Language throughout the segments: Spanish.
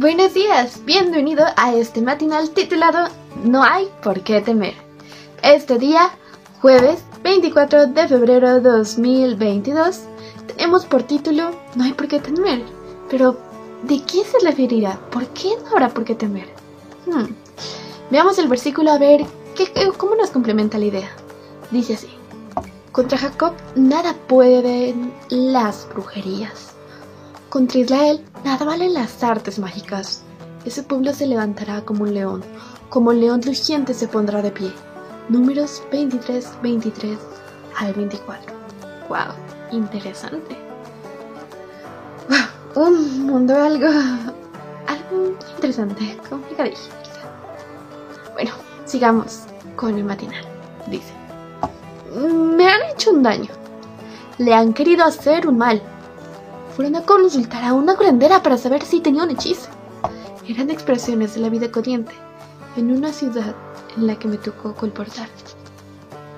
Buenos días, bienvenido a este matinal titulado No hay por qué temer. Este día, jueves 24 de febrero de 2022, tenemos por título No hay por qué temer. Pero, ¿de qué se referirá? ¿Por qué no habrá por qué temer? Hmm. Veamos el versículo a ver cómo nos complementa la idea. Dice así. Contra Jacob nada pueden las brujerías. Contra Israel nada valen las artes mágicas. Ese pueblo se levantará como un león, como un león rugiente se pondrá de pie. Números 23, 23 al 24. ¡Wow! Interesante. ¡Wow! Un mundo algo. algo interesante, complicadillo. Bueno, sigamos con el matinal. Dice me han hecho un daño. Le han querido hacer un mal. Fueron a consultar a una curandera para saber si tenía un hechizo. Eran expresiones de la vida corriente en una ciudad en la que me tocó colportar.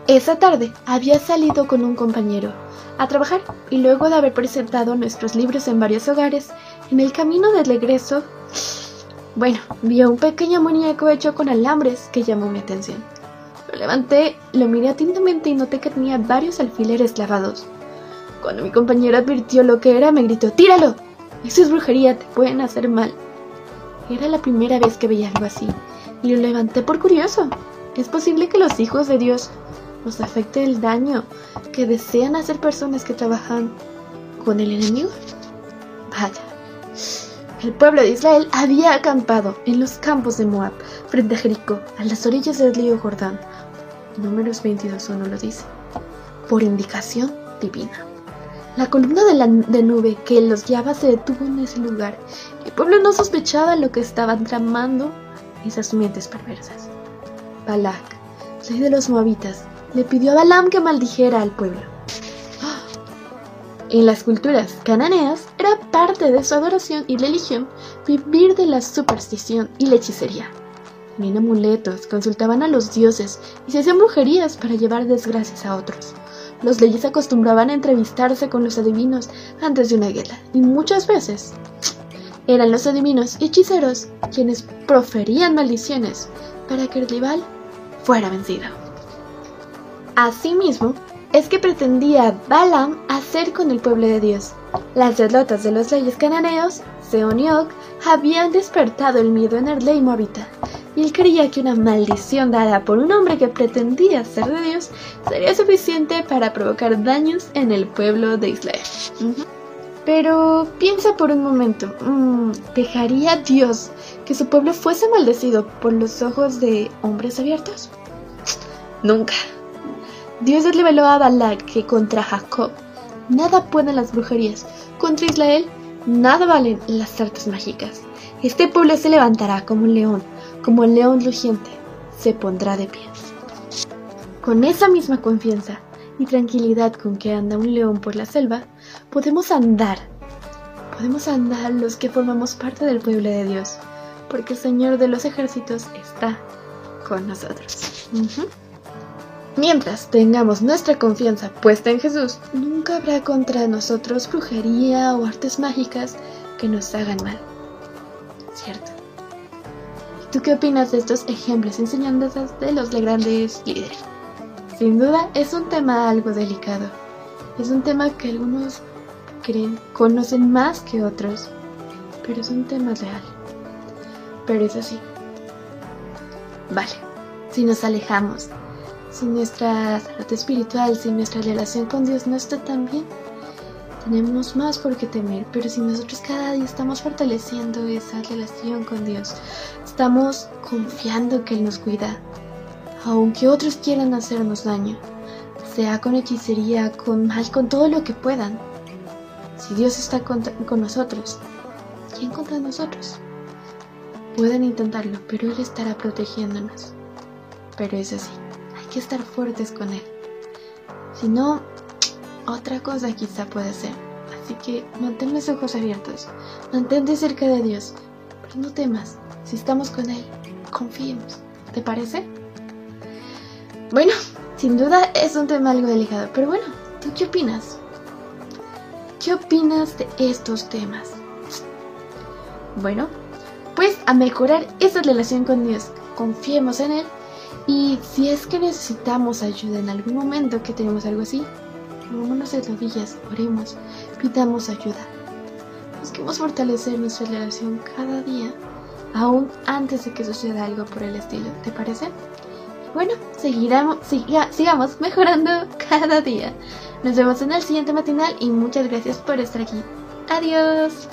Esa tarde había salido con un compañero a trabajar y luego de haber presentado nuestros libros en varios hogares, en el camino de regreso, bueno, vi a un pequeño muñeco hecho con alambres que llamó mi atención. Lo levanté, lo miré atentamente y noté que tenía varios alfileres clavados. Cuando mi compañero advirtió lo que era, me gritó, ¡Tíralo! Eso es brujería, te pueden hacer mal. Era la primera vez que veía algo así, y lo levanté por curioso. ¿Es posible que los hijos de Dios nos afecte el daño que desean hacer personas que trabajan con el enemigo? Vaya. El pueblo de Israel había acampado en los campos de Moab, frente a Jericó, a las orillas del río Jordán. Números 22.1 lo dice. Por indicación divina. La columna de, la, nube que los guiaba se detuvo en ese lugar. El pueblo no sospechaba lo que estaban tramando esas mentes perversas. Balak, rey de los moabitas, le pidió a Balaam que maldijera al pueblo. En las culturas cananeas era parte de su adoración y religión vivir de la superstición y la hechicería. Tenían amuletos, consultaban a los dioses y se hacían brujerías para llevar desgracias a otros. Los leyes acostumbraban a entrevistarse con los adivinos antes de una guerra y muchas veces eran los adivinos y hechiceros quienes proferían maldiciones para que el rival fuera vencido. Asimismo, es que pretendía Balaam hacer con el pueblo de Dios. Las derrotas de los reyes cananeos, Seon y habían despertado el miedo en el rey moabita, y él creía que una maldición dada por un hombre que pretendía ser de Dios sería suficiente para provocar daños en el pueblo de Israel. Pero piensa por un momento, mm, ¿dejaría Dios que su pueblo fuese maldecido por los ojos de hombres abiertos? Nunca. Dios reveló a Balak que contra Jacob nada pueden las brujerías, contra Israel nada valen las artes mágicas. Este pueblo se levantará como un león, como el león rugiente, se pondrá de pie. Con esa misma confianza y tranquilidad con que anda un león por la selva, podemos andar, podemos andar los que formamos parte del pueblo de Dios, porque el Señor de los ejércitos está con nosotros. Mientras tengamos nuestra confianza puesta en Jesús, nunca habrá contra nosotros brujería o artes mágicas que nos hagan mal. ¿Cierto? ¿Tú qué opinas de estos ejemplos enseñanzas de los grandes líderes? Sin duda es un tema algo delicado. Es un tema que algunos creen conocen más que otros, pero es un tema real. Pero es así. Vale, si nos alejamos si nuestra salud espiritual, si nuestra relación con Dios no está tan bien, tenemos más por qué temer, pero si nosotros cada día estamos fortaleciendo esa relación con Dios, estamos confiando que Él nos cuida, aunque otros quieran hacernos daño, sea con hechicería, con mal, con todo lo que puedan. Si Dios está con, nosotros, ¿quién contra nosotros? Pueden intentarlo, pero Él estará protegiéndonos. Pero es así que estar fuertes con Él. Si no, otra cosa quizá puede ser. Así que mantén los ojos abiertos, mantente cerca de Dios, pero no temas, si estamos con Él, confiemos. ¿Te parece? Bueno, sin duda es un tema algo delicado, pero bueno, ¿tú qué opinas? ¿Qué opinas de estos temas? Bueno, pues a mejorar esa relación con Dios. Confiemos en Él y si es que necesitamos ayuda en algún momento que tenemos algo así, pongámonos de rodillas, oremos, pidamos ayuda. Busquemos fortalecer nuestra relación cada día, aún antes de que suceda algo por el estilo, ¿te parece? Bueno, seguiremos, sigamos mejorando cada día. Nos vemos en el siguiente matinal y muchas gracias por estar aquí. Adiós.